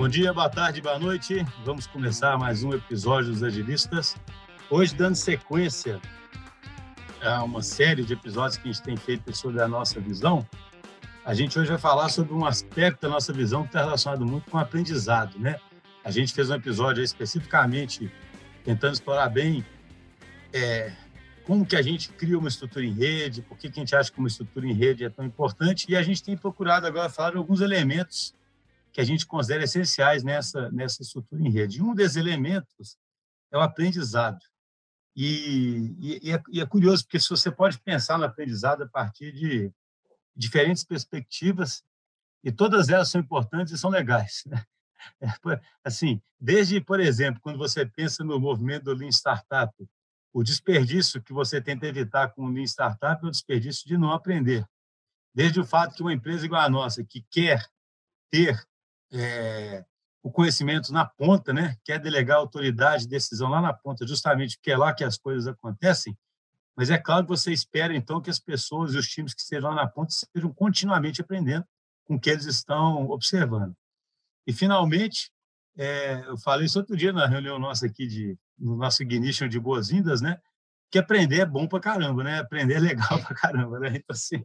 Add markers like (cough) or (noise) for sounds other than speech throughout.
Bom dia, boa tarde, boa noite. Vamos começar mais um episódio dos Agilistas. Hoje, dando sequência a uma série de episódios que a gente tem feito sobre a nossa visão, a gente hoje vai falar sobre um aspecto da nossa visão que está relacionado muito com o aprendizado, né? A gente fez um episódio especificamente tentando explorar bem é, como que a gente cria uma estrutura em rede, por que, que a gente acha que uma estrutura em rede é tão importante, e a gente tem procurado agora falar de alguns elementos que a gente considera essenciais nessa, nessa estrutura em rede. E um desses elementos é o aprendizado. E, e, é, e, é, curioso, porque se você pode pensar no aprendizado a partir de diferentes perspectivas, e todas elas são importantes e são legais. Né? (laughs) É, assim, desde, por exemplo, quando você pensa no movimento do Lean Startup, o desperdício que você tenta evitar com o Lean Startup é o desperdício de não aprender. Desde o fato que uma empresa igual a nossa, que quer ter é, o conhecimento na ponta, né? quer delegar autoridade, decisão lá na ponta, justamente porque é lá que as coisas acontecem, mas é claro que você espera, então, que as pessoas e os times que estejam lá na ponta estejam continuamente aprendendo com o que eles estão observando. E, finalmente, é, eu falei isso outro dia na reunião nossa aqui, de, no nosso ignition de boas-vindas, né? que aprender é bom para caramba, né? Aprender é legal (laughs) para caramba, né? Então, assim,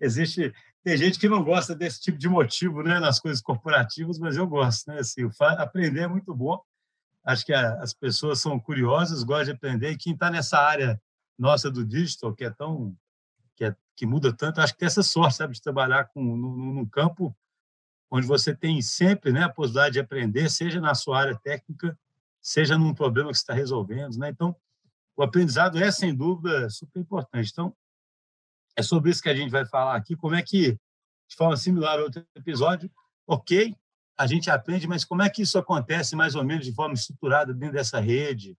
existe... Tem gente que não gosta desse tipo de motivo, né? Nas coisas corporativas, mas eu gosto, né? Assim, aprender é muito bom. Acho que as pessoas são curiosas, gostam de aprender. E quem está nessa área nossa do digital, que é tão... Que, é, que muda tanto, acho que tem essa sorte, sabe? De trabalhar com, num, num campo onde você tem sempre né, a possibilidade de aprender, seja na sua área técnica, seja num problema que você está resolvendo. Né? Então, o aprendizado é, sem dúvida, super importante. Então, é sobre isso que a gente vai falar aqui. Como é que, de forma similar ao outro episódio, ok, a gente aprende, mas como é que isso acontece mais ou menos de forma estruturada dentro dessa rede?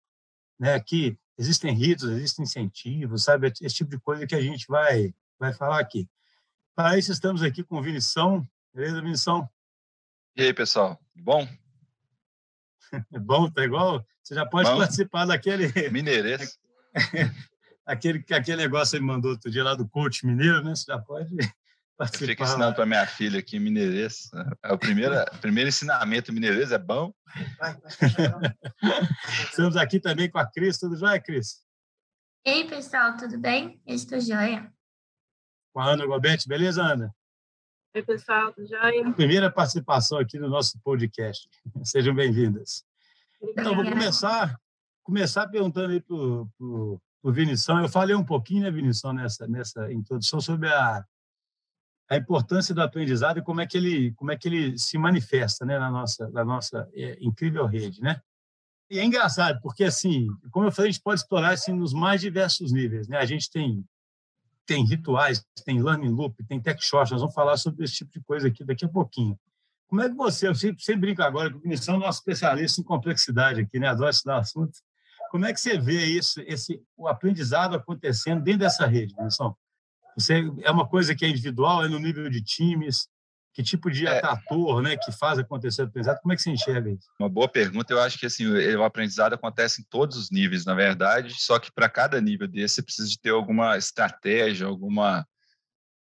Né? Aqui existem ritos, existem incentivos, sabe? Esse tipo de coisa que a gente vai, vai falar aqui. Para isso, estamos aqui com o Vinição. Beleza, Vinição? E aí, pessoal? Bom? É (laughs) bom, tá igual? Você já pode Bom, participar daquele. Mineirês. (laughs) aquele, aquele negócio que ele mandou outro dia lá do coach mineiro, né? Você já pode (laughs) participar. Fica ensinando para minha filha aqui mineirês. É o primeiro, primeiro ensinamento mineirês, é bom. (laughs) Estamos aqui também com a Cris. Tudo jóia, Cris? Ei, pessoal, tudo bem? Eu estou jóia. Com a Ana Gobete, beleza, Ana? Oi, pessoal, tudo jóia? Primeira participação aqui no nosso podcast. (laughs) Sejam bem-vindas. Então, vou começar, começar perguntando aí para o Vinição. Eu falei um pouquinho, né, Vinição, nessa, nessa introdução sobre a, a importância do aprendizado e como é que ele, como é que ele se manifesta né, na nossa, na nossa é, incrível rede, né? E é engraçado, porque, assim, como eu falei, a gente pode explorar assim, nos mais diversos níveis. Né? A gente tem tem rituais, tem learning loop, tem tech shorts, nós vamos falar sobre esse tipo de coisa aqui daqui a pouquinho. Como é que você, eu sempre, sempre brinco agora, que o Vinicius é nosso especialista em complexidade aqui, né? Adoro estudar assuntos. Como é que você vê isso, esse, o aprendizado acontecendo dentro dessa rede, Vinicius? Você, é uma coisa que é individual, é no nível de times? Que tipo de é. ator né, que faz acontecer o aprendizado? Como é que você enxerga isso? Uma boa pergunta. Eu acho que assim, o aprendizado acontece em todos os níveis, na verdade, só que para cada nível desse você precisa de ter alguma estratégia, alguma,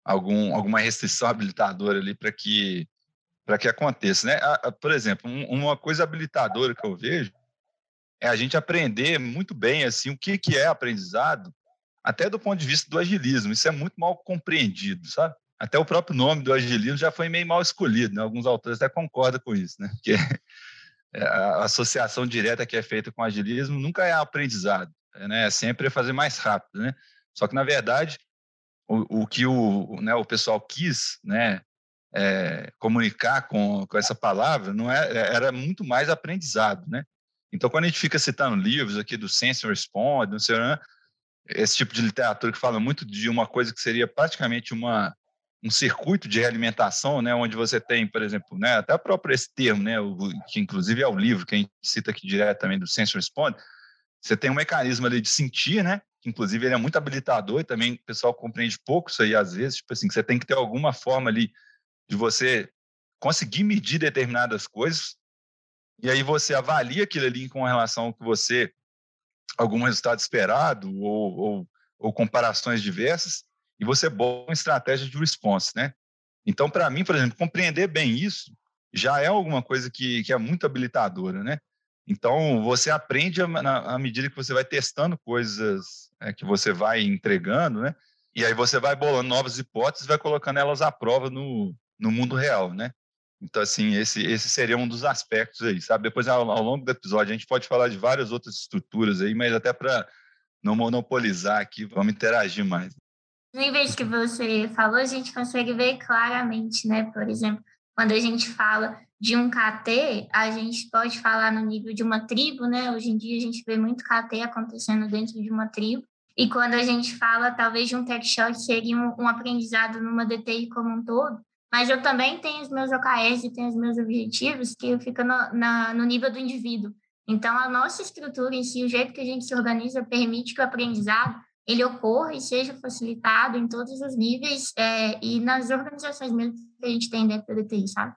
algum, alguma restrição habilitadora ali para que, que aconteça. Né? Por exemplo, uma coisa habilitadora que eu vejo é a gente aprender muito bem assim o que, que é aprendizado, até do ponto de vista do agilismo. Isso é muito mal compreendido, sabe? até o próprio nome do agilismo já foi meio mal escolhido, né? alguns autores até concordam com isso, né? (laughs) que é, a associação direta que é feita com o agilismo nunca é aprendizado, né? é sempre fazer mais rápido. Né? Só que, na verdade, o, o que o, né, o pessoal quis né, é, comunicar com, com essa palavra não é, era muito mais aprendizado. Né? Então, quando a gente fica citando livros aqui do Sense and Respond, não sei, esse tipo de literatura que fala muito de uma coisa que seria praticamente uma um circuito de realimentação, né, onde você tem, por exemplo, né, até próprio esse termo, né, o, que inclusive é o livro que a gente cita aqui diretamente do Sense Response, você tem um mecanismo ali de sentir, né, que inclusive ele é muito habilitador e também o pessoal compreende pouco isso aí às vezes, tipo assim, que você tem que ter alguma forma ali de você conseguir medir determinadas coisas e aí você avalia aquilo ali com relação ao que você algum resultado esperado ou, ou, ou comparações diversas e você bom em estratégia de response, né? Então, para mim, por exemplo, compreender bem isso já é alguma coisa que, que é muito habilitadora, né? Então, você aprende à medida que você vai testando coisas é, que você vai entregando, né? E aí você vai bolando novas hipóteses, vai colocando elas à prova no, no mundo real, né? Então, assim, esse, esse seria um dos aspectos aí, sabe? Depois, ao, ao longo do episódio, a gente pode falar de várias outras estruturas aí, mas até para não monopolizar aqui, vamos interagir mais. Nos níveis que você falou, a gente consegue ver claramente, né? Por exemplo, quando a gente fala de um KT, a gente pode falar no nível de uma tribo, né? Hoje em dia a gente vê muito KT acontecendo dentro de uma tribo. E quando a gente fala, talvez, de um tech shot, seria um, um aprendizado numa DTI como um todo. Mas eu também tenho os meus OKRs e tenho os meus objetivos que ficam no, na, no nível do indivíduo. Então, a nossa estrutura em si, o jeito que a gente se organiza, permite que o aprendizado ele ocorra e seja facilitado em todos os níveis é, e nas organizações mesmo que a gente tem dentro do DTI, sabe?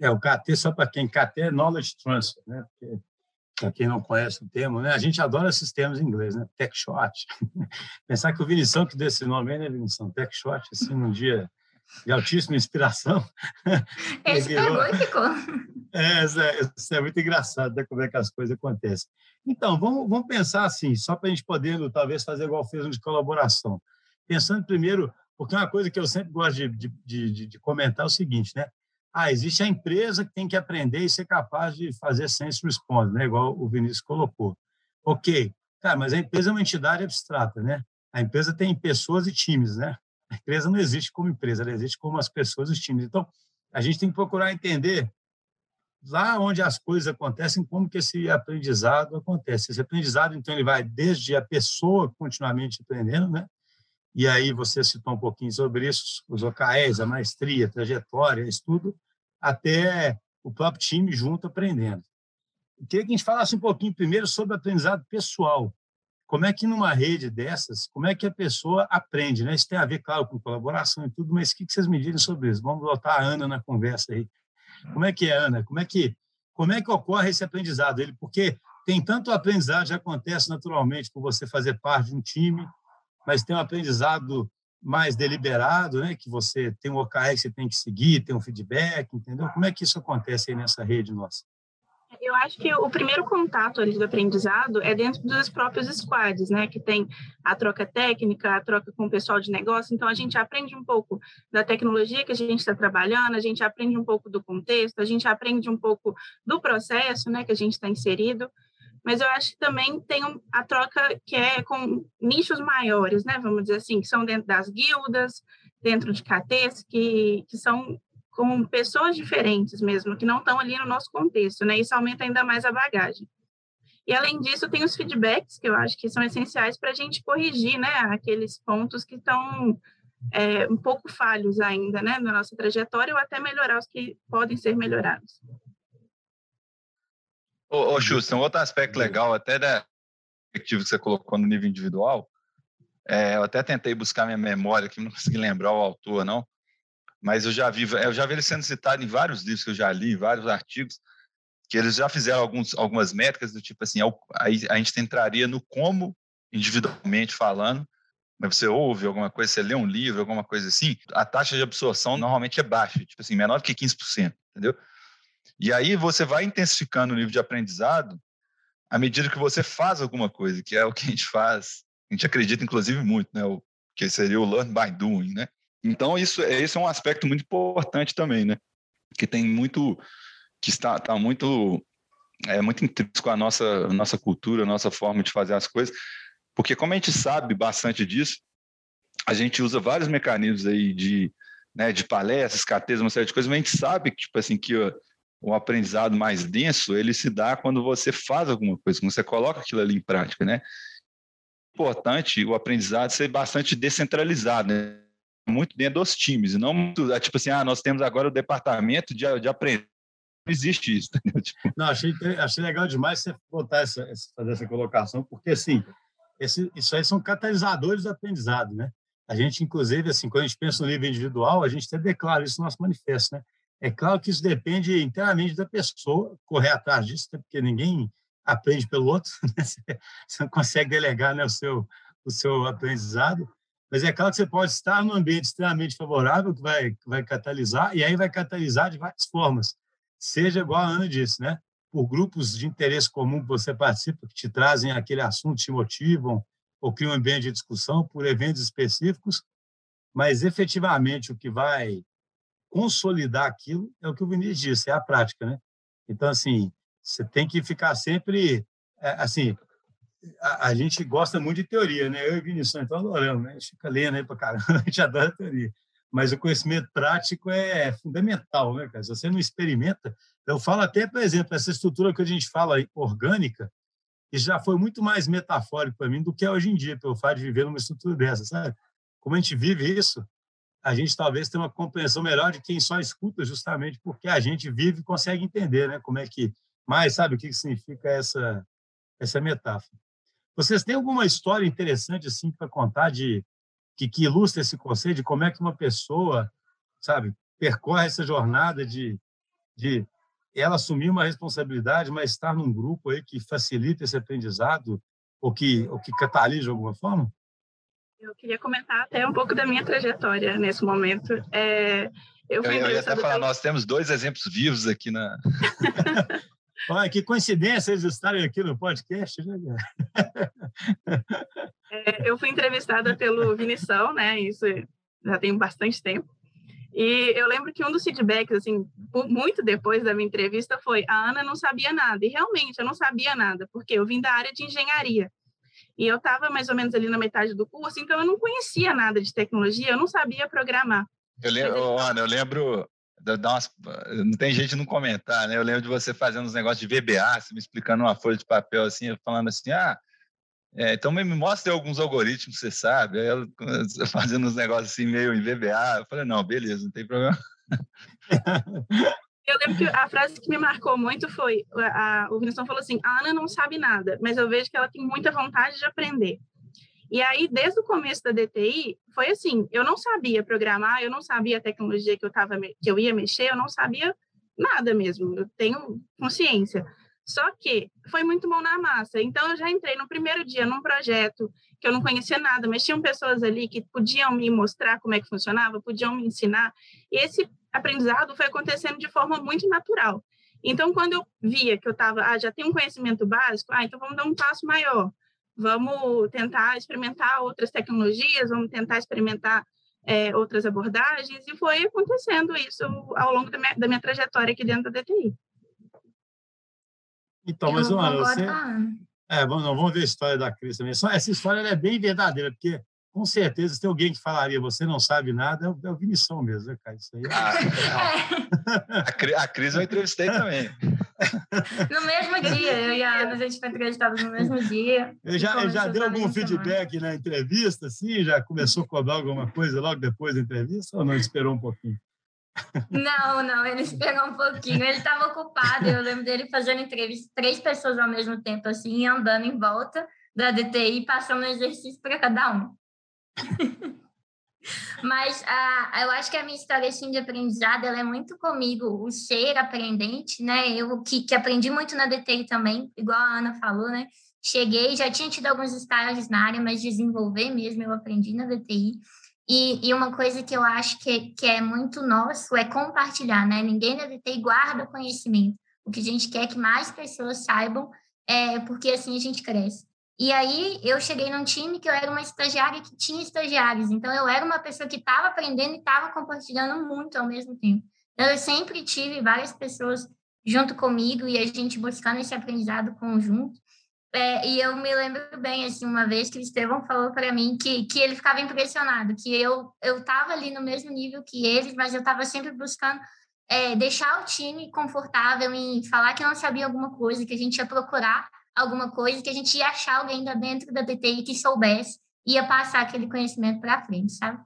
É, o KT, só para quem KT é Knowledge Transfer, né? Para quem não conhece o termo, né? A gente adora esses termos em inglês, né? Tech Shot. (laughs) Pensar que o Vinição que deu esse nome aí, né, Vinição? Tech Shot, assim, num dia de altíssima inspiração. (laughs) Esse virou... pegou e ficou. É, isso é, isso é, muito engraçado, né, como é que as coisas acontecem. Então, vamos, vamos pensar assim, só para a gente poder, talvez, fazer igual fez um de colaboração. Pensando primeiro, porque uma coisa que eu sempre gosto de, de, de, de comentar é o seguinte, né? Ah, existe a empresa que tem que aprender e ser capaz de fazer sense response, né? igual o Vinícius colocou. Ok, cara, mas a empresa é uma entidade abstrata, né? A empresa tem pessoas e times, né? A empresa não existe como empresa, ela existe como as pessoas os times. Então, a gente tem que procurar entender lá onde as coisas acontecem, como que esse aprendizado acontece. Esse aprendizado, então, ele vai desde a pessoa continuamente aprendendo, né? E aí você citou um pouquinho sobre isso, os OKRs, a maestria, a trajetória, estudo, até o próprio time junto aprendendo. Eu queria que a gente falasse um pouquinho primeiro sobre aprendizado pessoal. Como é que numa rede dessas, como é que a pessoa aprende? Né? Isso tem a ver, claro, com colaboração e tudo, mas o que vocês me dizem sobre isso? Vamos botar a Ana na conversa aí. Como é que é, Ana? Como é que, como é que ocorre esse aprendizado? Ele, porque tem tanto aprendizado que acontece naturalmente por você fazer parte de um time, mas tem um aprendizado mais deliberado, né? Que você tem um OKR que você tem que seguir, tem um feedback, entendeu? Como é que isso acontece aí nessa rede nossa? Eu acho que o primeiro contato ali do aprendizado é dentro dos próprios squads, né? Que tem a troca técnica, a troca com o pessoal de negócio. Então, a gente aprende um pouco da tecnologia que a gente está trabalhando, a gente aprende um pouco do contexto, a gente aprende um pouco do processo, né? Que a gente está inserido. Mas eu acho que também tem a troca que é com nichos maiores, né? Vamos dizer assim, que são dentro das guildas, dentro de KTs, que, que são com pessoas diferentes mesmo, que não estão ali no nosso contexto, né? Isso aumenta ainda mais a bagagem. E além disso, tem os feedbacks que eu acho que são essenciais para a gente corrigir, né, aqueles pontos que estão é, um pouco falhos ainda, né, na nossa trajetória ou até melhorar os que podem ser melhorados. Ô, ô Schuster, um outro aspecto legal até da perspectiva que você colocou no nível individual, é, eu até tentei buscar minha memória que não consegui lembrar o autor, não, mas eu já vi, eu já vi ele sendo citado em vários livros que eu já li, vários artigos, que eles já fizeram alguns, algumas métricas do tipo assim, aí a gente entraria no como, individualmente falando, mas você ouve alguma coisa, você lê um livro, alguma coisa assim, a taxa de absorção normalmente é baixa, tipo assim, menor que 15%, entendeu? E aí você vai intensificando o nível de aprendizado à medida que você faz alguma coisa, que é o que a gente faz, a gente acredita inclusive muito, né, o que seria o learn by doing, né? Então, isso, esse é um aspecto muito importante também, né? Que tem muito, que está, está muito, é muito intrínseco à nossa, nossa cultura, nossa forma de fazer as coisas, porque como a gente sabe bastante disso, a gente usa vários mecanismos aí de, né, de palestras, carteiras, uma série de coisas, mas a gente sabe que, tipo assim, que o, o aprendizado mais denso, ele se dá quando você faz alguma coisa, quando você coloca aquilo ali em prática, né? Importante o aprendizado ser bastante descentralizado, né? Muito dentro dos times, e não muito, é tipo assim, ah, nós temos agora o departamento de, de aprender. Não existe isso. (laughs) Tipo... Não, achei, achei legal demais você botar essa, fazer essa colocação, porque assim, esse, isso aí são catalisadores do aprendizado, né? A gente, inclusive, assim, quando a gente pensa no nível individual, a gente até declara isso no nosso manifesto, né? É claro que isso depende inteiramente da pessoa correr atrás disso, porque ninguém aprende pelo outro, (laughs) né? você não consegue delegar né, o, seu, o seu aprendizado, Mas é claro que você pode estar num ambiente extremamente favorável, que vai, vai catalisar, e aí vai catalisar de várias formas. Seja igual a Ana disse, né? por grupos de interesse comum que você participa, que te trazem aquele assunto, te motivam, ou criam um ambiente de discussão, por eventos específicos, mas efetivamente o que vai consolidar aquilo é o que o Vinícius disse, é a prática, né? Então, assim, você tem que ficar sempre, é, assim, a, a, gente gosta muito de teoria, né? Eu e o então adoramos, né? A gente fica lendo aí para caramba, (laughs) a gente adora teoria. Mas o conhecimento prático é fundamental, né, cara? Se você não experimenta, eu falo até, por exemplo, essa estrutura que a gente fala orgânica, que já foi muito mais metafórico para mim do que é hoje em dia, pelo fato de viver numa estrutura dessa, sabe? Como a gente vive isso, a gente talvez tenha uma compreensão melhor de quem só escuta, justamente porque a gente vive e consegue entender, né? Como é que mais sabe o que significa essa essa metáfora. Vocês têm alguma história interessante assim para contar de que, que ilustra esse conceito de como é que uma pessoa, sabe, percorre essa jornada de, de ela assumir uma responsabilidade, mas estar num grupo aí que facilita esse aprendizado ou que, ou que catalisa de alguma forma? Eu queria comentar até um pouco da minha trajetória nesse momento. É, eu, eu, eu ia até falar, nós temos dois exemplos vivos aqui na. (laughs) Olha, que coincidência eles estarem aqui no podcast, né, é, Eu fui entrevistada pelo Vinição, né? Isso já tem bastante tempo. E eu lembro que um dos feedbacks, assim, muito depois da minha entrevista, foi: a Ana não sabia nada. E realmente, eu não sabia nada, porque eu vim da área de engenharia. E eu estava mais ou menos ali na metade do curso, então eu não conhecia nada de tecnologia, eu não sabia programar. Eu lembro, Ana, eu lembro, umas, não tem jeito de não comentar, né? Eu lembro de você fazendo uns negócios de VBA, você me explicando uma folha de papel assim, falando assim, ah, é, então me mostre alguns algoritmos você sabe. Aí ela (laughs) fazendo uns negócios assim meio em VBA. Eu falei, não, beleza, não tem problema. Eu lembro que a frase que me marcou muito foi: a, a, falou assim, a Ana não sabe nada, mas eu vejo que ela tem muita vontade de aprender. E aí, desde o começo da DTI, foi assim: eu não sabia programar, eu não sabia a tecnologia que eu, tava, que eu ia mexer, eu não sabia nada mesmo, eu tenho consciência. Só que foi muito bom na massa. Então, eu já entrei no primeiro dia num projeto que eu não conhecia nada, mas tinham pessoas ali que podiam me mostrar como é que funcionava, podiam me ensinar. E esse aprendizado foi acontecendo de forma muito natural. Então, quando eu via que eu estava, ah, já tenho um conhecimento básico, ah, então vamos dar um passo maior. Vamos tentar experimentar outras tecnologias, vamos tentar experimentar é, outras abordagens, e foi acontecendo isso ao longo da minha, da minha trajetória aqui dentro da DTI. Então, mas, Ana, você... É, vamos, não, vamos ver a história da Cris também. Essa história é bem verdadeira, porque com certeza se tem alguém que falaria você não sabe nada, é o, é o Vinição mesmo, né, cara? Isso aí é... a, a Cris eu entrevistei também. (laughs) No mesmo dia, eu e a Ana, a gente foi entrevistados no mesmo dia. Eu já, eu já deu algum feedback na entrevista, assim? Já começou a cobrar alguma coisa logo depois da entrevista ou não esperou um pouquinho? Não, não, ele esperou um pouquinho. Ele estava ocupado. Eu lembro dele fazendo entrevista, três pessoas ao mesmo tempo, assim, andando em volta da DTI, passando exercício para cada um. Mas ah, eu acho que a minha história assim, de aprendizado ela é muito comigo, o ser aprendente, né? Eu que, que aprendi muito na DTI também, igual a Ana falou, né? Cheguei, já tinha tido alguns estágios na área, mas desenvolver mesmo eu aprendi na DTI. E, e, uma coisa que eu acho que, que é muito nosso é compartilhar, né? Ninguém deve ter guarda o conhecimento. O que a gente quer é que mais pessoas saibam, é porque assim a gente cresce. E aí eu cheguei num time que eu era uma estagiária que tinha estagiários, então eu era uma pessoa que estava aprendendo e estava compartilhando muito ao mesmo tempo. Então eu sempre tive várias pessoas junto comigo e a gente buscando esse aprendizado conjunto. É, e eu me lembro bem, assim, uma vez que o Estevão falou para mim que, que ele ficava impressionado, que eu eu estava ali no mesmo nível que eles, mas eu estava sempre buscando é, deixar o time confortável em falar que não sabia alguma coisa, que a gente ia procurar alguma coisa, que a gente ia achar alguém da dentro da DTI que soubesse, ia passar aquele conhecimento para frente, sabe?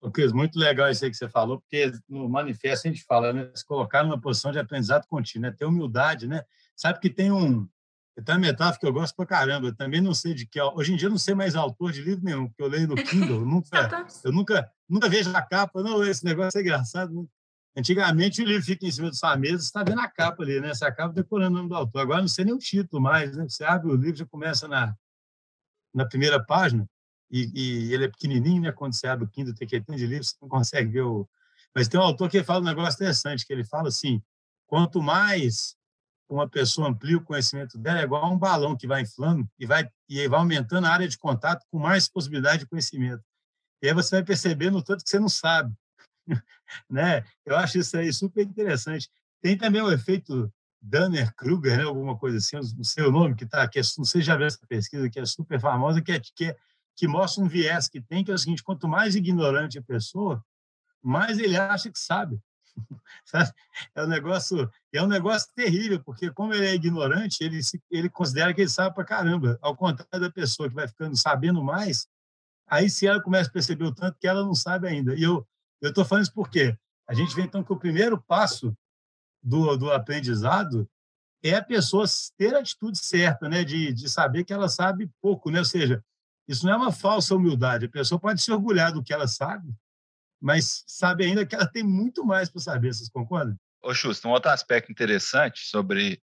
O Cris, muito legal isso aí que você falou, porque no manifesto a gente fala, né, se colocar numa posição de aprendizado contínuo, né, ter humildade, né, Sabe que tem um tem uma metáfora que eu gosto pra caramba. Eu também não sei de que. Hoje em dia eu não sei mais autor de livro nenhum, porque eu leio no Kindle. Eu nunca, (laughs) eu nunca, nunca vejo a capa. Não, esse negócio é engraçado. Antigamente o livro fica em cima da sua mesa, você está vendo a capa ali, né? Você acaba decorando o nome do autor. Agora não sei nem o título mais, né? Você abre o livro, já começa na, na primeira página. e, e, ele é pequenininho, né? Quando você abre o Kindle, tem que ter de livro, você não consegue ver o... Mas tem um autor que fala um negócio interessante, que ele fala assim, quanto mais uma pessoa amplia o conhecimento dela, é igual a um balão que vai inflando e vai, e vai aumentando a área de contato com mais possibilidade de conhecimento. E aí você vai percebendo o tanto que você não sabe. Né? Eu acho isso aí super interessante. Tem também o efeito Danner-Kruger, né? alguma coisa assim, o nome, que está, sei se já viu essa pesquisa, que é super famosa, que, é, que, é, que mostra um viés que tem, que é o seguinte, quanto mais ignorante a pessoa, mais ele acha que sabe. (laughs) É um negócio, é um negócio terrível, porque como ele é ignorante, ele se, ele considera que ele sabe para caramba. Ao contrário da pessoa que vai ficando sabendo mais, aí se ela começa a perceber o tanto que ela não sabe ainda. E eu eu estou falando isso porque a gente vê então que o primeiro passo do, do aprendizado é a pessoa ter a atitude certa, né, de, de saber que ela sabe pouco, né? Ou seja, isso não é uma falsa humildade. A pessoa pode se orgulhar do que ela sabe, mas sabe ainda que ela tem muito mais para saber, vocês concordam? Ô, Xusto, um outro aspecto interessante sobre,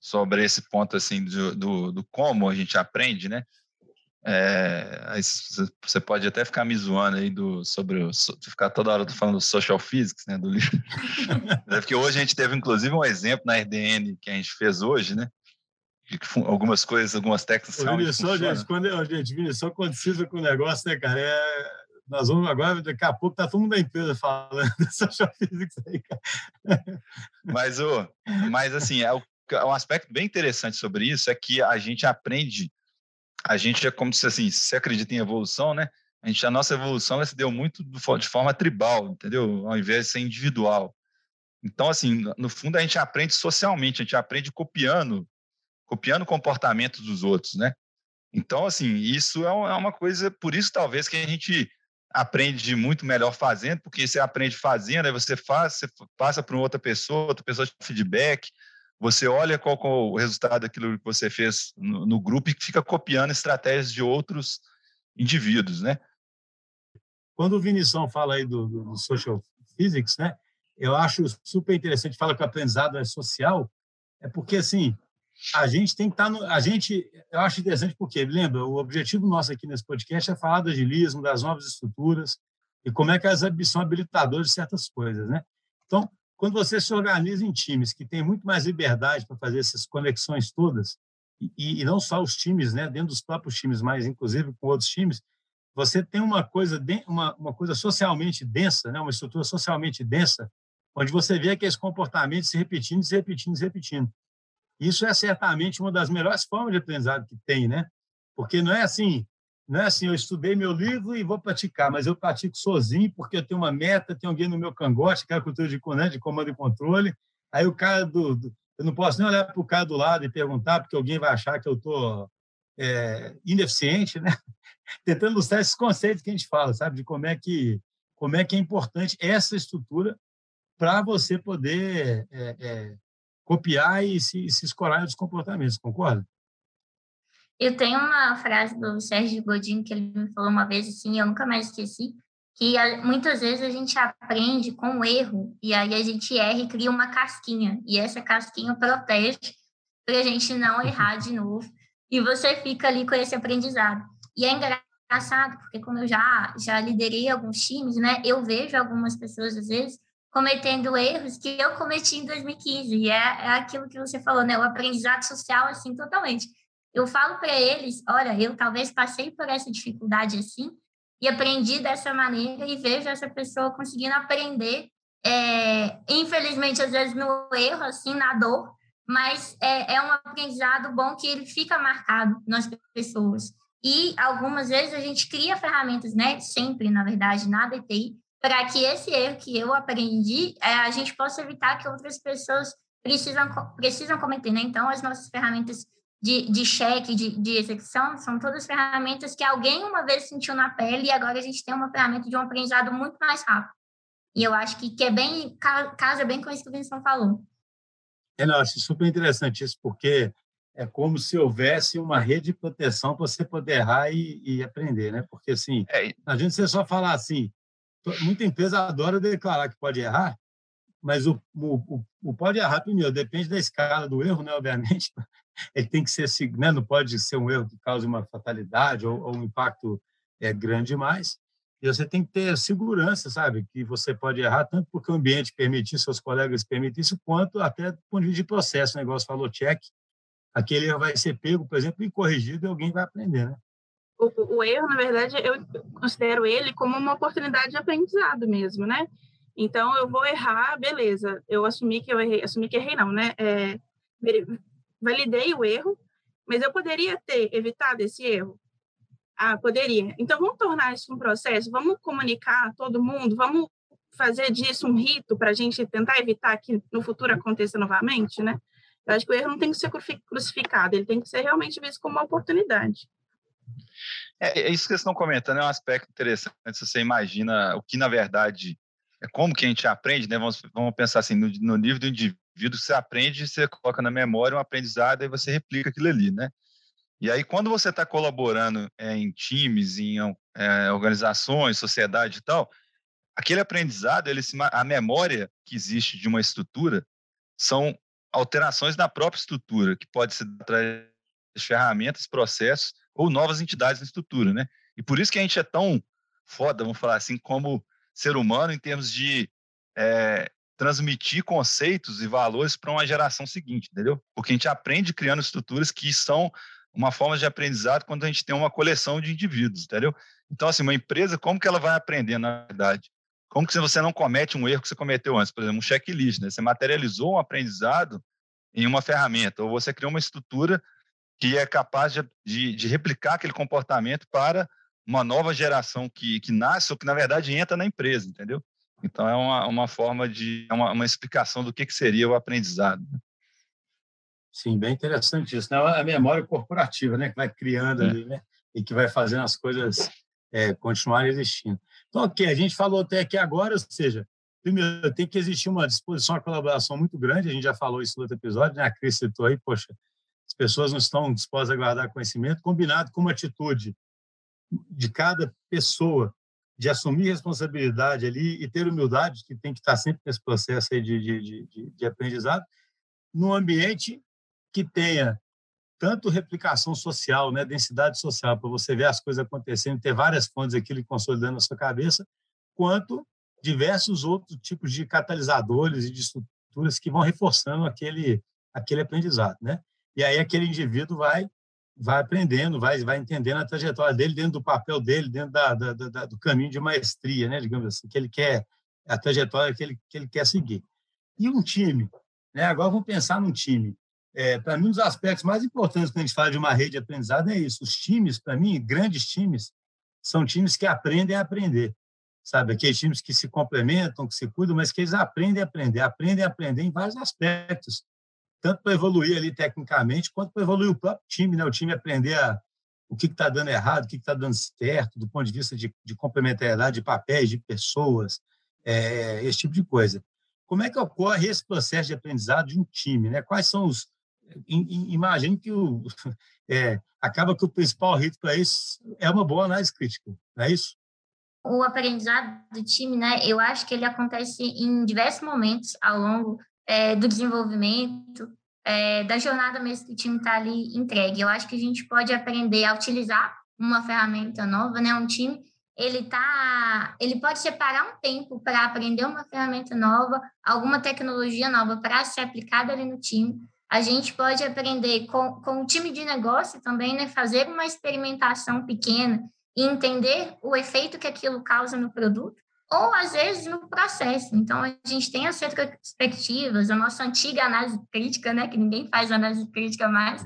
sobre esse ponto assim do, do, do como a gente aprende, né? É, você pode até ficar me zoando aí do, sobre o, ficar toda hora falando do social physics, né, do livro. (laughs) É porque hoje a gente teve inclusive um exemplo na RDN que a gente fez hoje, né? De que algumas coisas, algumas técnicas Ô, só, gente, quando, gente, só quando precisa com o negócio, né, cara? É, nós vamos agora, daqui a pouco, tá todo mundo da empresa falando (laughs) social physics aí, cara. Mas, ô, mas assim, é, é um aspecto bem interessante sobre isso é que a gente aprende, a gente é como se assim, se acredita em evolução, né? A, gente, a nossa evolução se deu muito de forma tribal, entendeu? Ao invés de ser individual. Então, assim, no fundo, a gente aprende socialmente, a gente aprende copiando, copiando o comportamento dos outros, né? Então, assim, isso é, é uma coisa, por isso talvez que a gente aprende muito melhor fazendo, porque você aprende fazendo, aí você faz, você passa para outra pessoa, outra pessoa te feedback, você olha qual, é o resultado daquilo que você fez no, no, grupo e fica copiando estratégias de outros indivíduos, né? Quando o Vinição fala aí do, do social physics, né? Eu acho super interessante, fala que o aprendizado é social, é porque, assim, a gente tem que estar tá no. A gente, eu acho interessante porque, lembra, o objetivo nosso aqui nesse podcast é falar do agilismo, das novas estruturas e como é que elas são habilitadoras de certas coisas, né? Então, quando você se organiza em times que têm muito mais liberdade para fazer essas conexões todas, e, e, não só os times, né, dentro dos próprios times, mas inclusive com outros times, você tem uma coisa, uma, uma coisa socialmente densa, né, uma estrutura socialmente densa, onde você vê aqueles comportamentos se repetindo, se repetindo, se repetindo. Isso é certamente uma das melhores formas de aprendizado que tem, né? Porque não é assim, não é assim, eu estudei meu livro e vou praticar, mas eu pratico sozinho porque eu tenho uma meta, tem alguém no meu cangote, aquela cultura de, né, de comando e controle. Aí o cara do, do eu não posso nem olhar para o cara do lado e perguntar, porque alguém vai achar que eu estou é, ineficiente, né? (laughs) Tentando ilustrar esses conceitos que a gente fala, sabe, de como é que como é que é importante essa estrutura para você poder é, é, copiar e se, se escorar dos comportamentos, concorda? Eu tenho uma frase do Sérgio Godinho que ele me falou uma vez assim, eu nunca mais esqueci, que muitas vezes a gente aprende com o erro e aí a gente erra e cria uma casquinha e essa casquinha protege para a gente não errar de novo e você fica ali com esse aprendizado. E é engraçado porque como eu já já liderei alguns times, né, eu vejo algumas pessoas às vezes cometendo erros que eu cometi em 2015. E é, é aquilo que você falou, né? O aprendizado social, assim, totalmente. Eu falo para eles, olha, eu talvez passei por essa dificuldade assim e aprendi dessa maneira e vejo essa pessoa conseguindo aprender, é, infelizmente, às vezes no erro, assim, na dor, mas é, é um aprendizado bom que ele fica marcado nas pessoas. E algumas vezes a gente cria ferramentas, né? Sempre, na verdade, na DTI, para que esse erro que eu aprendi, é, a gente possa evitar que outras pessoas precisam, precisam cometer. Né? Então, as nossas ferramentas de, de cheque, de, de execução, são todas ferramentas que alguém uma vez sentiu na pele e agora a gente tem uma ferramenta de um aprendizado muito mais rápido. E eu acho que, que é bem, casa bem com isso que o Vinícius falou. É, não, acho super interessante isso, porque é como se houvesse uma rede de proteção para você poder errar e, e aprender, né? Porque, assim, é. não adianta você só falar assim, muita empresa adora declarar que pode errar, mas o, o, o pode errar, primeiro, depende da escala do erro, né, obviamente. Ele tem que ser, né, não pode ser um erro que cause uma fatalidade ou, ou um impacto é grande demais. E você tem que ter segurança, sabe? Que você pode errar tanto porque o ambiente permitir, seus colegas permitir isso, quanto até do ponto de vista de processo. O negócio falou check, aquele erro vai ser pego, por exemplo, e corrigido e alguém vai aprender, né? O, o, erro, na verdade, eu considero ele como uma oportunidade de aprendizado mesmo, né? Então, eu vou errar, beleza, eu assumi que eu errei, assumi que errei não, né? É, validei o erro, mas eu poderia ter evitado esse erro? Ah, poderia. Então, vamos tornar isso um processo, vamos comunicar todo mundo, vamos fazer disso um rito para a gente tentar evitar que no futuro aconteça novamente, né? Eu acho que o erro não tem que ser crucificado, ele tem que ser realmente visto como uma oportunidade. É, é isso que vocês estão comentando, é um aspecto interessante. Se você imagina o que, na verdade, é como que a gente aprende, né? Vamos, vamos pensar assim, no, no nível do indivíduo, você aprende, você coloca na memória um aprendizado e você replica aquilo ali, né? E aí, quando você está colaborando é, em times, em é, organizações, sociedade e tal, aquele aprendizado, ele se, a memória que existe de uma estrutura são alterações na própria estrutura, que pode ser através de ferramentas, processos ou novas entidades na estrutura, né? E por isso que a gente é tão foda, vamos falar assim, como ser humano em termos de é, transmitir conceitos e valores para uma geração seguinte, entendeu? Porque a gente aprende criando estruturas que são uma forma de aprendizado quando a gente tem uma coleção de indivíduos, entendeu? Então, assim, uma empresa, como que ela vai aprender, na verdade? Como que você não comete um erro que você cometeu antes? Por exemplo, um checklist, né? Você materializou um aprendizado em uma ferramenta, ou você criou uma estrutura que é capaz de, de, de replicar aquele comportamento para uma nova geração que, que nasce ou que, na verdade, entra na empresa, entendeu? Então, é uma, uma forma de... É uma, uma explicação do que, que seria o aprendizado. Né? Sim, bem interessante isso. Né? A memória corporativa, né? Que vai criando é. ali, né? E que vai fazendo as coisas é, continuarem existindo. Então, ok, a gente falou até aqui agora, ou seja, primeiro, tem que existir uma disposição à colaboração muito grande, a gente já falou isso no outro episódio, né? A Cris citou aí, poxa, as pessoas não estão dispostas a guardar conhecimento, combinado com uma atitude de cada pessoa de assumir responsabilidade ali e ter humildade, que tem que estar sempre nesse processo aí de, de, de, de aprendizado, num ambiente que tenha tanto replicação social, né, densidade social, para você ver as coisas acontecendo, ter várias fontes aquilo consolidando na sua cabeça, quanto diversos outros tipos de catalisadores e de estruturas que vão reforçando aquele aquele aprendizado, né? E aí aquele indivíduo vai vai aprendendo, vai vai entendendo a trajetória dele dentro do papel dele, dentro da, da, da do caminho de maestria, né, digamos assim, que ele quer a trajetória que ele que ele quer seguir. E um time, né? Agora vamos pensar num time é, para mim, um dos aspectos mais importantes quando a gente fala de uma rede de aprendizado é isso. Os times, para mim, grandes times, são times que aprendem a aprender. Sabe? Aqueles times que se complementam, que se cuidam, mas que eles aprendem a aprender, aprendem a aprender em vários aspectos. Tanto para evoluir ali tecnicamente, quanto para evoluir o próprio time, né? O time aprender a, o que está dando errado, o que está dando certo, do ponto de vista de, de complementariedade de papéis, de pessoas, é, esse tipo de coisa. Como é que ocorre esse processo de aprendizado de um time? Né? Quais são os, imagine que o, (laughs) é, acaba que o principal rito para isso é uma boa análise crítica, não é isso? O aprendizado do time, né, eu acho que ele acontece em diversos momentos ao longo é, do desenvolvimento, é, da jornada mesmo que o time está ali entregue. Eu acho que a gente pode aprender a utilizar uma ferramenta nova, né, um time ele tá, ele pode separar um tempo para aprender uma ferramenta nova, alguma tecnologia nova para ser aplicada ali no time. A gente pode aprender com, com o time de negócio também, né, fazer uma experimentação pequena e entender o efeito que aquilo causa no produto, ou às vezes no processo. Então, a gente tem as retrospectivas, a nossa antiga análise crítica, né, que ninguém faz análise crítica mais,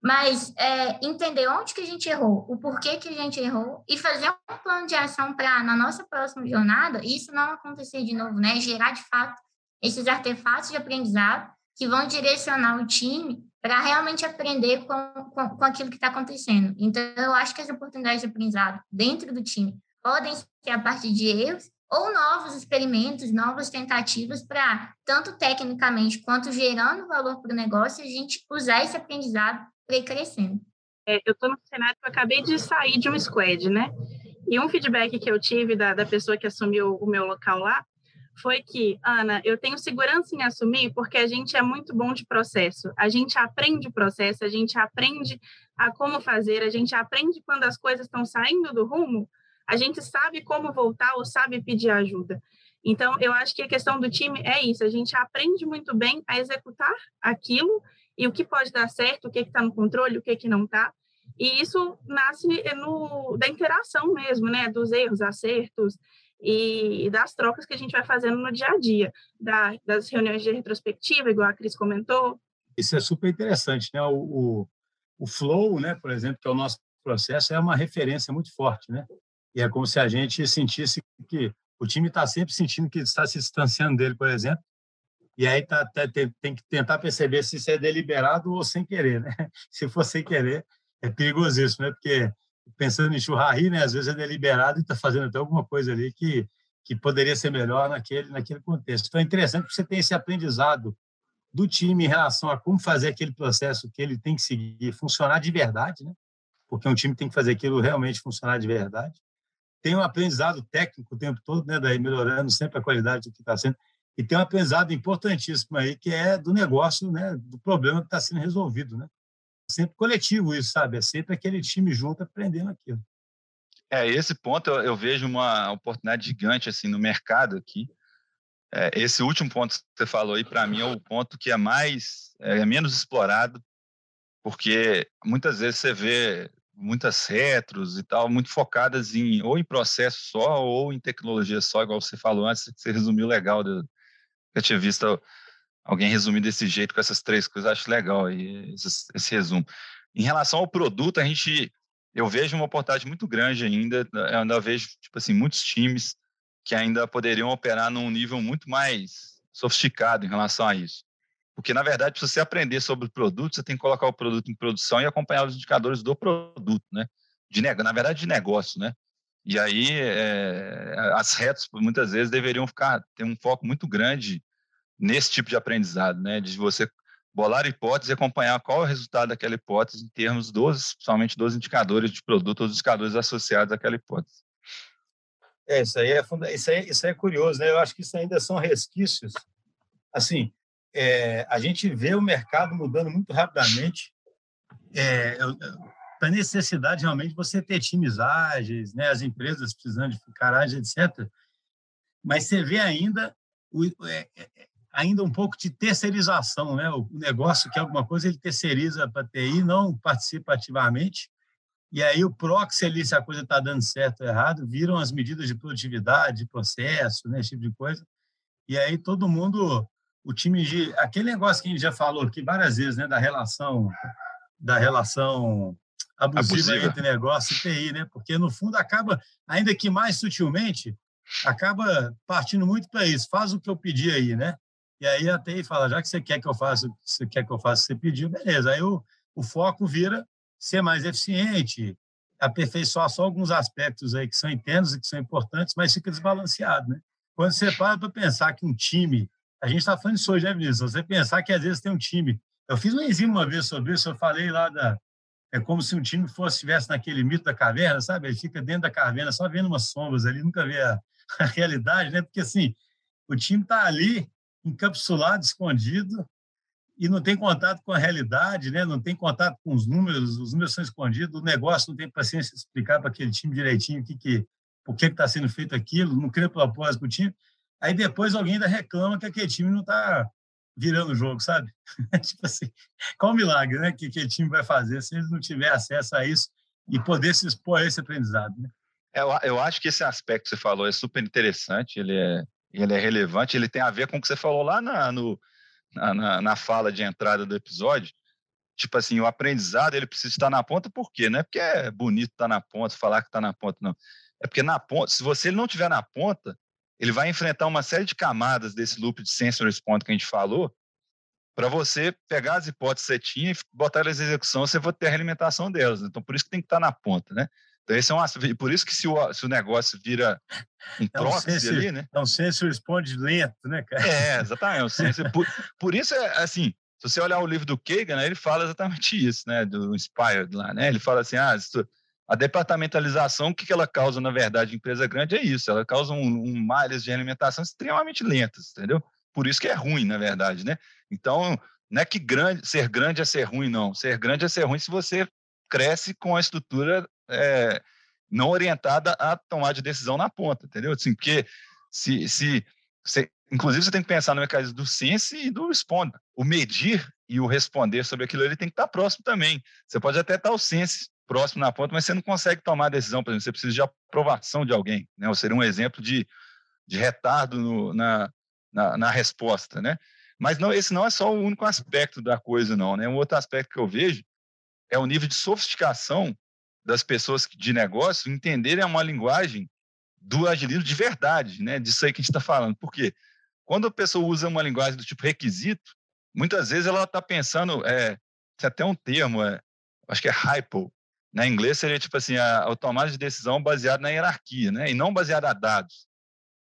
mas é, entender onde que a gente errou, o porquê que a gente errou e fazer um plano de ação para, na nossa próxima jornada, isso não acontecer de novo, né, gerar de fato esses artefatos de aprendizado que vão direcionar o time para realmente aprender com, com, com aquilo que está acontecendo. Então, eu acho que as oportunidades de aprendizado dentro do time podem ser a partir de erros ou novos experimentos, novas tentativas para, tanto tecnicamente quanto gerando valor para o negócio, a gente usar esse aprendizado para ir crescendo. É, eu estou no cenário que eu acabei de sair de um squad, né? E um feedback que eu tive da, da pessoa que assumiu o meu local lá foi que, Ana, eu tenho segurança em assumir porque a gente é muito bom de processo. A gente aprende o processo, a gente aprende a como fazer, a gente aprende quando as coisas estão saindo do rumo, a gente sabe como voltar ou sabe pedir ajuda. Então, eu acho que a questão do time é isso, a gente aprende muito bem a executar aquilo e o que pode dar certo, o que está no controle, o que, que não está. E isso nasce no, da interação mesmo, né? Dos erros, acertos, e das trocas que a gente vai fazendo no dia a dia, da, das reuniões de retrospectiva, igual a Cris comentou. Isso é super interessante, né? O, o, o, flow, né, por exemplo, que é o nosso processo, é uma referência muito forte, né? E é como se a gente sentisse que o time está sempre sentindo que está se distanciando dele, por exemplo, e aí tá, tá, tem, tem que tentar perceber se isso é deliberado ou sem querer, né? (laughs) Se for sem querer, é perigosíssimo, né? Porque pensando em churrari, né? Às vezes é deliberado e está fazendo até alguma coisa ali que, que poderia ser melhor naquele, naquele contexto. Então é interessante que você tenha esse aprendizado do time em relação a como fazer aquele processo que ele tem que seguir funcionar de verdade, né? Porque um time tem que fazer aquilo realmente funcionar de verdade. Tem um aprendizado técnico o tempo todo, né? Daí melhorando sempre a qualidade do que está sendo. E tem um aprendizado importantíssimo aí que é do negócio, né? Do problema que está sendo resolvido, né? sempre coletivo isso, sabe? É sempre aquele time junto aprendendo aquilo. É, esse ponto eu, eu vejo uma oportunidade gigante assim no mercado aqui. É, esse último ponto que você falou aí, para mim, é o ponto que é mais, é, é menos explorado, porque muitas vezes você vê muitas retros e tal, muito focadas em ou em processo só ou em tecnologia só, igual você falou antes, você resumiu legal. Eu tinha visto alguém resumir desse jeito com essas três coisas, acho legal esse, esse, resumo. Em relação ao produto, a gente, eu vejo uma oportunidade muito grande ainda, eu ainda vejo, tipo assim, muitos times que ainda poderiam operar num nível muito mais sofisticado em relação a isso. Porque, na verdade, para você aprender sobre o produto, você tem que colocar o produto em produção e acompanhar os indicadores do produto, né? De, na verdade, de negócio, né? E aí, é, as retas, muitas vezes, deveriam ficar, ter um foco muito grande nesse tipo de aprendizado, né? De você bolar hipótese e acompanhar qual é o resultado daquela hipótese em termos dos, somente dos indicadores de produto, os indicadores associados àquela hipótese. É, isso aí é, isso aí, isso aí é curioso, né? Eu acho que isso ainda são resquícios. Assim, é, a gente vê o mercado mudando muito rapidamente. É, para necessidade realmente você ter times ágeis, né? As empresas precisando de ficar ágeis, etc. Mas você vê ainda o, é, é, ainda um pouco de terceirização, né? O negócio que é alguma coisa ele terceiriza para TI, não participa ativamente. E aí o proxy ali, se a coisa está dando certo ou errado, viram as medidas de produtividade, de processo, né? esse tipo de coisa. E aí todo mundo, o time de aquele negócio que a gente já falou aqui várias vezes, né? Da relação da relação abusiva, abusiva. entre negócio e TI, né? Porque no fundo acaba, ainda que mais sutilmente, acaba partindo muito para isso. Faz o que eu pedi aí, né? E aí a TI fala, já que você quer que eu faça, você quer que eu faça, você pediu, beleza. Aí o, o foco vira ser mais eficiente, aperfeiçoar só alguns aspectos aí que são internos e que são importantes, mas fica desbalanceado, né? Quando você para para pensar que um time, a gente está falando isso hoje, né, Vinícius? Você pensar que às vezes tem um time. Eu fiz um enzima uma vez sobre isso, eu falei lá da. É como se um time fosse estivesse naquele mito da caverna, sabe? Ele fica dentro da caverna só vendo umas sombras ali, nunca vê a, (laughs) a realidade, né? Porque assim, o time está ali encapsulado, escondido, e não tem contato com a realidade, né? não tem contato com os números, os números são escondidos, o negócio não tem paciência de explicar para aquele time direitinho o que, que, por que está sendo feito aquilo, não cria propósito para o time. Aí depois alguém ainda reclama que aquele time não está virando o jogo, sabe? (laughs) tipo assim, qual o milagre né, que aquele time vai fazer se ele não tiver acesso a isso e poder se expor a esse aprendizado? Né? Eu, eu acho que esse aspecto que você falou é super interessante, ele é, ele é relevante, ele tem a ver com o que você falou lá na, no, na, na, fala de entrada do episódio. Tipo assim, o aprendizado ele precisa estar na ponta, por quê? Não é porque é bonito estar na ponta, falar que está na ponta, não. É porque na ponta, se você não estiver na ponta, ele vai enfrentar uma série de camadas desse loop de sensor response que a gente falou, para você pegar as hipóteses que você tinha e botar elas em execução, você vai ter a realimentação delas. Então, por isso que tem que estar na ponta, né? Então, esse é um Por isso que se o, se o negócio vira um é proxy ali, né? É um senso responde lento, né, cara? É, exatamente. É um senso, por, por isso, é assim, se você olhar o livro do Kagan, né, ele fala exatamente isso, né? Do Inspired lá, né? Ele fala assim, ah, A departamentalização, o que, ela causa, na verdade, em empresa grande é isso. Ela causa um, um malhas de alimentação extremamente lentas, entendeu? Por isso que é ruim, na verdade, né? Então, não é que grande, ser grande é ser ruim, não. Ser grande é ser ruim se você cresce com a estrutura é, não orientada a tomar de decisão na ponta, entendeu? Assim, porque se, se, se, inclusive você tem que pensar no mecanismo do sense e do respond. O medir e o responder sobre aquilo ele tem que estar próximo também. Você pode até estar o sense próximo na ponta, mas você não consegue tomar a decisão, por exemplo, você precisa de aprovação de alguém, né? Ou seria um exemplo de, de retardo no, na, na, na, resposta, né? Mas não, esse não é só o único aspecto da coisa, não, né? Um outro aspecto que eu vejo é o nível de sofisticação das pessoas de negócio entenderem uma linguagem do agilismo de verdade, né? Disso aí que a gente está falando. Por quê? Quando a pessoa usa uma linguagem do tipo requisito, muitas vezes ela está pensando, é, tem até um termo, é, acho que é hypo, na inglês seria tipo assim, a, a tomada de decisão baseada na hierarquia, né? E não baseada a dados.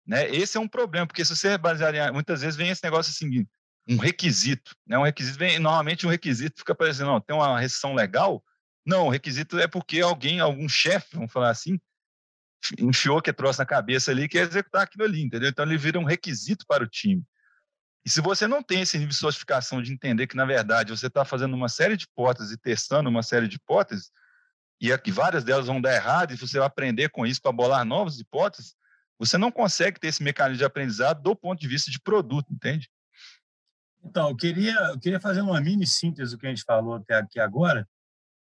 Né? Esse é um problema, porque se você baseado em, muitas vezes vem esse negócio assim, um requisito, né? Um requisito vem, normalmente um requisito fica parecendo, não, tem uma restrição legal? Não, o requisito é porque alguém, algum chefe, vamos falar assim, enfiou que trouxe na cabeça ali que executar aquilo ali, entendeu? Então ele vira um requisito para o time. E se você não tem esse nível de sofisticação de entender que, na verdade, você está fazendo uma série de hipóteses e testando uma série de hipóteses, e aqui várias delas vão dar errado, e você vai aprender com isso para bolar novas hipóteses, você não consegue ter esse mecanismo de aprendizado do ponto de vista de produto, entende? Então, eu queria, eu queria fazer uma mini síntese do que a gente falou até aqui agora,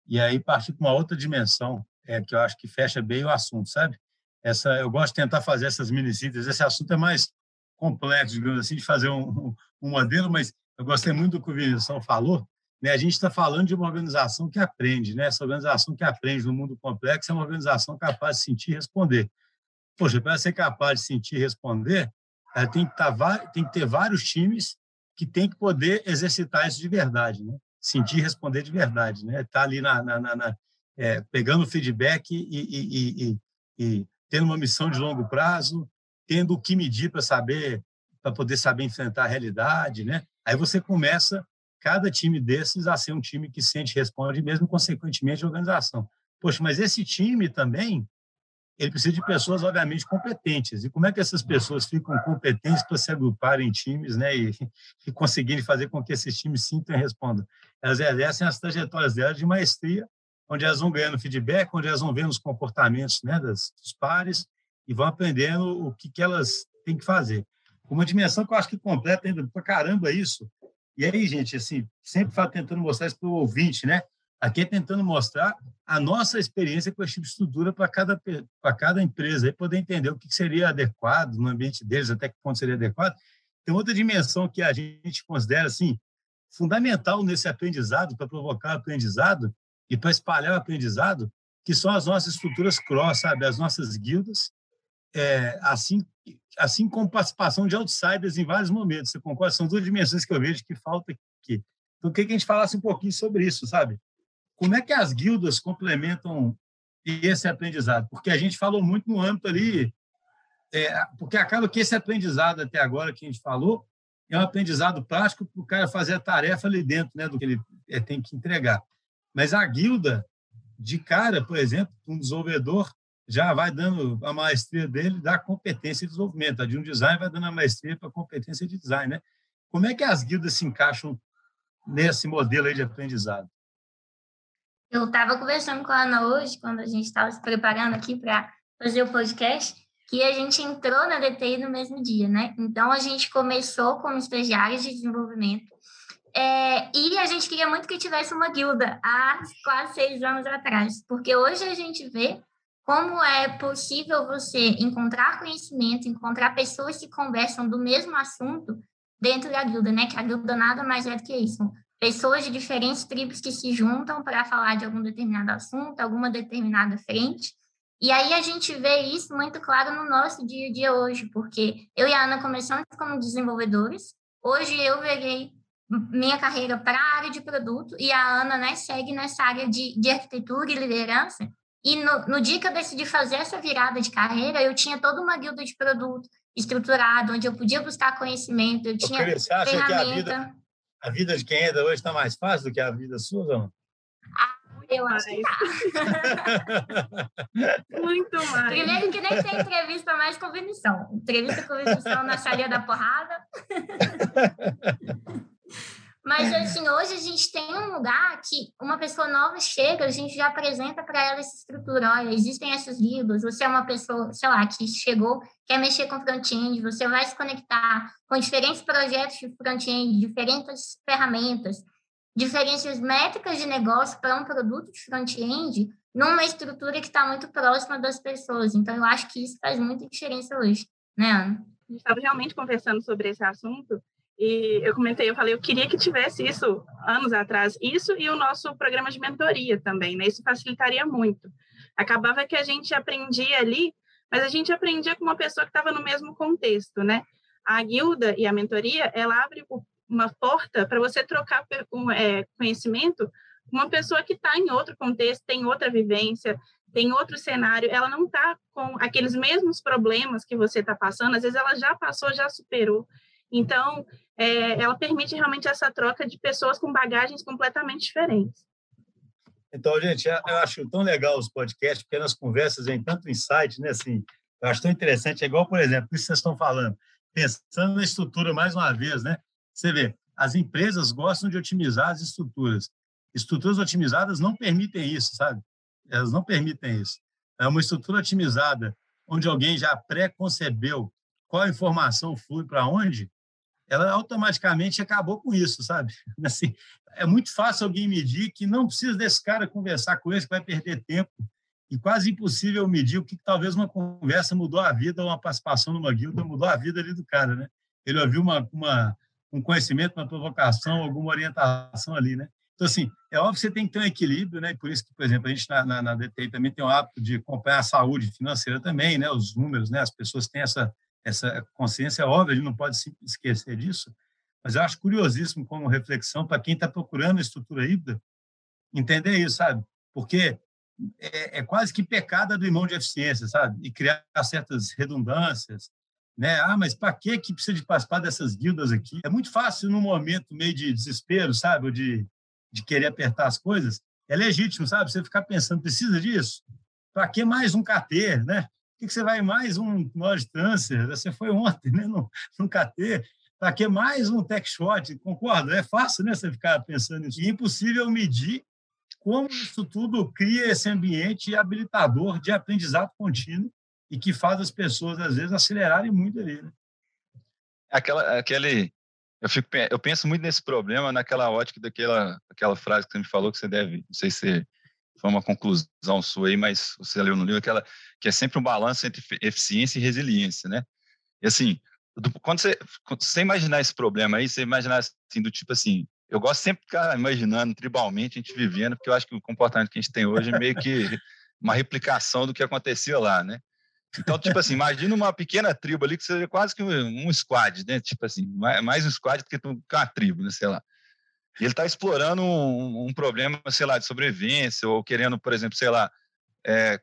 e aí partir para uma outra dimensão, é, que eu acho que fecha bem o assunto, sabe? Essa, eu gosto de tentar fazer essas mini sínteses. Esse assunto é mais complexo, digamos assim, de fazer um, um modelo, mas eu gostei muito do que o Vinicius falou. Né? A gente está falando de uma organização que aprende, né? Essa organização que aprende no mundo complexo é uma organização capaz de sentir e responder. Poxa, para ser capaz de sentir e responder, tem que, tá, tem que ter vários times que tem que poder exercitar isso de verdade, né? Sentir e responder de verdade, né? Tá ali na, na, na, na é, pegando feedback e, e, e, e, tendo uma missão de longo prazo, tendo o que medir para saber, para poder saber enfrentar a realidade, né? Aí você começa cada time desses a ser um time que sente e responde, mesmo consequentemente a organização. Poxa, mas esse time também ele precisa de pessoas, obviamente, competentes. E como é que essas pessoas ficam competentes para se agruparem em times né, e, e conseguirem fazer com que esses times sintam e respondam? Elas exercem as trajetórias delas de maestria, onde elas vão ganhando feedback, onde elas vão vendo os comportamentos né, das, dos pares e vão aprendendo o que, que elas têm que fazer. Uma dimensão que eu acho que completa ainda para caramba isso. E aí, gente, assim, sempre tentando mostrar isso para o ouvinte, né? Aqui é tentando mostrar a nossa experiência com esse tipo de estrutura para cada, para cada empresa, e poder entender o que seria adequado no ambiente deles, até que ponto seria adequado. Tem outra dimensão que a gente considera assim fundamental nesse aprendizado, para provocar aprendizado e para espalhar o aprendizado, que são as nossas estruturas cross, sabe? As nossas guildas, é, assim, assim como participação de outsiders em vários momentos. Você concorda? São duas dimensões que eu vejo que falta aqui. Então, eu queria que a gente falasse um pouquinho sobre isso, sabe? Como é que as guildas complementam esse aprendizado? Porque a gente falou muito no âmbito ali, é, porque acaba que esse aprendizado até agora que a gente falou é um aprendizado prático para o cara fazer a tarefa ali dentro, né, do que ele é, tem que entregar. Mas a guilda, de cara, por exemplo, um desenvolvedor já vai dando a maestria dele da competência de desenvolvimento. A de um design vai dando a maestria para a competência de design, né? Como é que as guildas se encaixam nesse modelo de aprendizado? Eu estava conversando com a Ana hoje, quando a gente estava se preparando aqui para fazer o podcast, que a gente entrou na DTI no mesmo dia, né? Então, a gente começou como estagiários de desenvolvimento é, e a gente queria muito que tivesse uma guilda há quase seis anos atrás, porque hoje a gente vê como é possível você encontrar conhecimento, encontrar pessoas que conversam do mesmo assunto dentro da guilda, né? Que a guilda nada mais é do que isso pessoas de diferentes tribos que se juntam para falar de algum determinado assunto, alguma determinada frente. E aí a gente vê isso muito claro no nosso dia a dia hoje, porque eu e a Ana começamos como desenvolvedores, hoje eu veio minha carreira para a área de produto e a Ana né, segue nessa área de, de arquitetura e liderança. E no, no dia que eu decidi fazer essa virada de carreira, eu tinha toda uma guilda de produto estruturado, onde eu podia buscar conhecimento, eu tinha Você acha ferramenta... que a vida a vida de quem entra hoje está mais fácil do que a vida sua, não? Ah, Eu acho que tá. (laughs) Muito mais. Primeiro que nem tem entrevista mais com Vinição. Entrevista com Vinição na salinha da porrada. (laughs) Mas, assim, hoje a gente tem um lugar que uma pessoa nova chega, a gente já apresenta para ela essa estrutura. Olha, existem essas guildas, você é uma pessoa, sei lá, que chegou, quer mexer com front-end, você vai se conectar com diferentes projetos de front-end, diferentes ferramentas, diferentes métricas de negócio para um produto de front-end, numa estrutura que está muito próxima das pessoas. Então, eu acho que isso faz muita diferença hoje, né, Ana? A gente estava realmente conversando sobre esse assunto e eu comentei, eu falei, eu queria que tivesse isso anos atrás, isso e o nosso programa de mentoria também, né? Isso facilitaria muito. Acabava que a gente aprendia ali, mas a gente aprendia com uma pessoa que estava no mesmo contexto, né? A guilda e a mentoria, ela abre uma porta para você trocar é, conhecimento com uma pessoa que está em outro contexto, tem outra vivência, tem outro cenário, ela não está com aqueles mesmos problemas que você está passando, às vezes ela já passou, já superou. Então, é, ela permite realmente essa troca de pessoas com bagagens completamente diferentes. Então, gente, eu acho tão legal os podcasts, porque nas conversas vem tanto insight, né? Assim, eu acho tão interessante. É igual, por exemplo, isso que vocês estão falando, pensando na estrutura mais uma vez, né? Você vê, as empresas gostam de otimizar as estruturas. Estruturas otimizadas não permitem isso, sabe? Elas não permitem isso. É uma estrutura otimizada onde alguém já pré-concebeu qual informação flui para onde, ela automaticamente acabou com isso, sabe? (laughs) Assim, é muito fácil alguém medir que não precisa desse cara conversar com ele, que vai perder tempo, e quase impossível medir o que, talvez uma conversa mudou a vida, ou uma participação numa guilda mudou a vida ali do cara, né? Ele ouviu uma, uma, um conhecimento, uma provocação, alguma orientação ali, né? Então, assim, é óbvio que você tem que ter um equilíbrio, né? Por isso que, por exemplo, a gente na, na, na DTI também tem o hábito de acompanhar a saúde financeira também, né? Os números, né? As pessoas têm essa, essa consciência, é óbvio, ele não pode se esquecer disso, mas eu acho curiosíssimo como reflexão para quem está procurando a estrutura híbrida, entender isso, sabe? Porque é, é, quase que pecado abrir mão de eficiência, sabe? E criar certas redundâncias, né? Ah, mas para que que precisa de participar dessas guildas aqui? É muito fácil num momento meio de desespero, sabe? Ou de, de querer apertar as coisas. É legítimo, sabe? Você ficar pensando, precisa disso? Para que mais um KT, né? Que, que você vai mais um knowledge transfer? Você foi ontem, né, no, no KT, para que mais um tech shot? Concorda? É fácil, né, você ficar pensando nisso. E é impossível medir como isso tudo cria esse ambiente habilitador de aprendizado contínuo e que faz as pessoas, às vezes, acelerarem muito ali. Né? Aquela, aquele, eu, fico, eu penso muito nesse problema naquela ótica daquela aquela frase que você me falou que você deve, não sei se foi uma conclusão sua aí, mas você leu no livro aquela que é sempre um balanço entre eficiência e resiliência, né? E assim, do, quando, você, quando você imaginar esse problema aí, você imaginar assim, do tipo assim, eu gosto sempre de ficar imaginando tribalmente a gente vivendo, porque eu acho que o comportamento que a gente tem hoje é meio que uma replicação do que acontecia lá, né? Então, tipo assim, imagina uma pequena tribo ali que seja quase que um, um squad, né? Tipo assim, mais um squad do que uma tribo, né? Sei lá. E ele está explorando um, um, problema, sei lá, de sobrevivência, ou querendo, por exemplo, sei lá, é,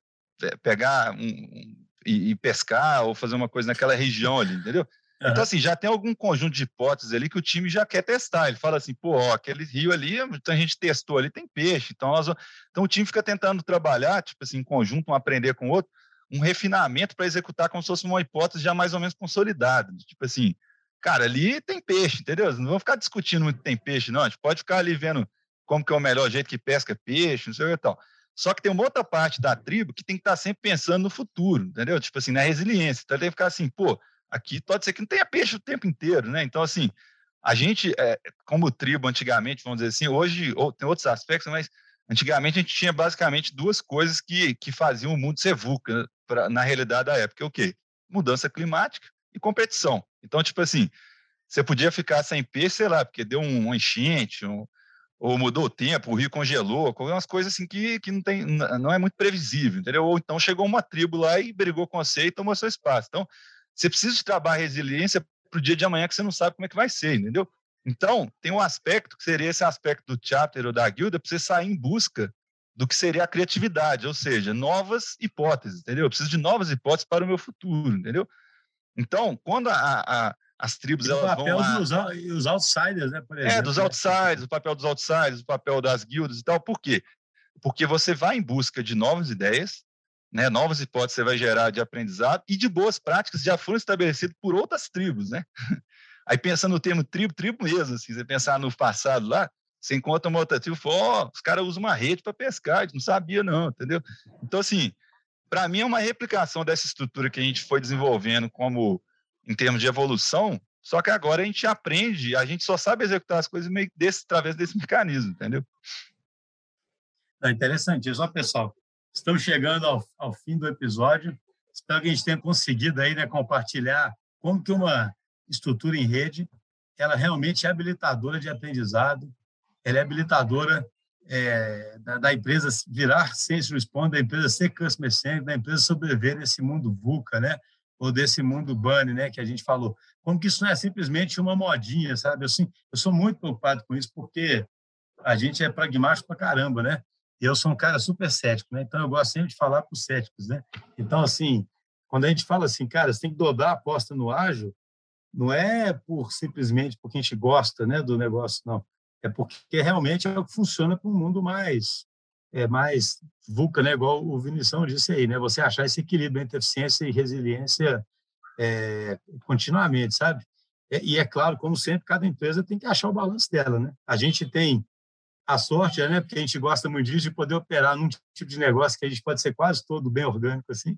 pegar um, um, e, e, pescar, ou fazer uma coisa naquela região ali, entendeu? Uhum. Então, assim, já tem algum conjunto de hipóteses ali que o time já quer testar. Ele fala assim, pô, ó, aquele rio ali, então a gente testou ali, tem peixe. Então, nós, então o time fica tentando trabalhar, tipo assim, em conjunto, um aprender com o outro, um refinamento para executar como se fosse uma hipótese já mais ou menos consolidada. Tipo assim, cara, ali tem peixe, entendeu? Não vamos ficar discutindo muito tem peixe, não. A gente pode ficar ali vendo como que é o melhor jeito que pesca peixe, não sei o que tal. Só que tem uma outra parte da tribo que tem que estar sempre pensando no futuro, entendeu? Tipo assim, na resiliência. Então, tem que ficar assim, pô, aqui pode ser que não tenha peixe o tempo inteiro, né? Então, assim, a gente, é, como tribo antigamente, vamos dizer assim, hoje ou, tem outros aspectos, mas antigamente a gente tinha basicamente duas coisas que, que faziam o mundo ser VUCA, pra, na realidade da época. O quê? Mudança climática e competição. Então, tipo assim, você podia ficar sem peixe, sei lá, porque deu um, enchente, um, ou mudou o tempo, o rio congelou, algumas coisas assim que, que não, tem, não é muito previsível, entendeu? Ou então chegou uma tribo lá e brigou com você e tomou seu espaço. Então, você precisa de trabalhar resiliência para o dia de amanhã que você não sabe como é que vai ser, entendeu? Então, tem um aspecto que seria esse aspecto do chapter ou da guilda, para você sair em busca do que seria a criatividade, ou seja, novas hipóteses, entendeu? Eu preciso de novas hipóteses para o meu futuro, entendeu? Então, quando a, a, as tribos e elas o papel vão dos os outsiders, né? É, dos outsiders, o papel dos outsiders, o papel das guildas e tal. Por quê? porque você vai em busca de novas ideias, né, novas hipóteses você vai gerar de aprendizado e de boas práticas já foram estabelecidas por outras tribos, né? Aí pensando no termo tribo, tribo mesmo, assim, você pensar no passado lá, você encontra uma outra tribo e fala, oh, os caras usam uma rede para pescar, não sabia não, entendeu? Então, assim, para mim é uma replicação dessa estrutura que a gente foi desenvolvendo como em termos de evolução, só que agora a gente aprende, a gente só sabe executar as coisas meio desse, através desse mecanismo, entendeu? É interessante isso. Ó, pessoal, estamos chegando ao, ao fim do episódio. Espero que a gente tenha conseguido aí, né, compartilhar como que uma estrutura em rede ela realmente é habilitadora de aprendizado, ela é habilitadora é, da, da, empresa virar Sense Response, da empresa ser Customer Centric, da empresa sobreviver nesse mundo VUCA, né? ou desse mundo bunny, né, que a gente falou. Como que isso não é simplesmente uma modinha, sabe? Eu, sim, eu sou muito preocupado com isso, porque a gente é pragmático pra caramba, né? E eu sou um cara super cético, né? Então eu gosto sempre de falar para os céticos, né? Então, assim, quando a gente fala assim, cara, você tem que dobrar a aposta no ágil, não é por simplesmente porque a gente gosta, né, do negócio, não. É porque realmente é o que funciona para um mundo mais é mais VUCA, né? igual o Vinição disse aí, né? Você achar esse equilíbrio entre eficiência e resiliência é, continuamente, sabe? E é claro, como sempre, cada empresa tem que achar o balanço dela, né? A gente tem a sorte, né? Porque a gente gosta muito disso, de poder operar num tipo de negócio que a gente pode ser quase todo bem orgânico, assim,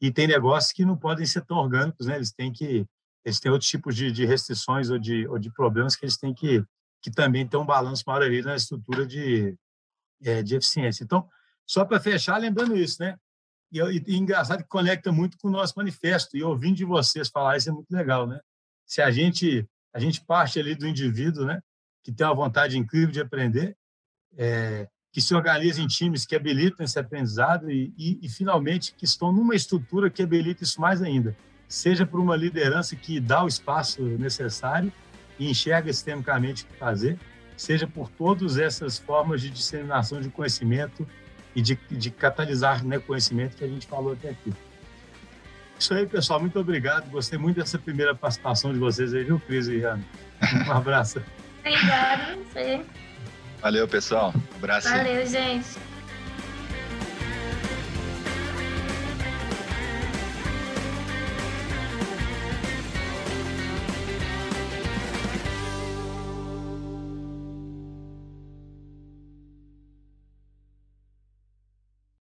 e tem negócios que não podem ser tão orgânicos, né? Eles têm que eles têm outros tipos de, de restrições ou de, ou de problemas que eles têm que que também ter um balanço maior ali na estrutura de, é, de eficiência. Então, só para fechar, lembrando isso, né? E, e, e, engraçado que conecta muito com o nosso manifesto. E ouvindo de vocês falar isso é muito legal, né? Se a gente a gente parte ali do indivíduo, né? Que tem uma vontade incrível de aprender, é, que se organiza em times que habilitam esse aprendizado e, e, e, finalmente que estão numa estrutura que habilita isso mais ainda, seja por uma liderança que dá o espaço necessário e enxerga sistemicamente o que fazer, seja por todas essas formas de disseminação de conhecimento e de, de catalisar né, conhecimento que a gente falou até aqui. Isso aí, pessoal. Muito obrigado. Gostei muito dessa primeira participação de vocês aí, viu, Cris e Ana? Um abraço. (laughs) Obrigada, você. Valeu, pessoal. Um abraço. Valeu, gente.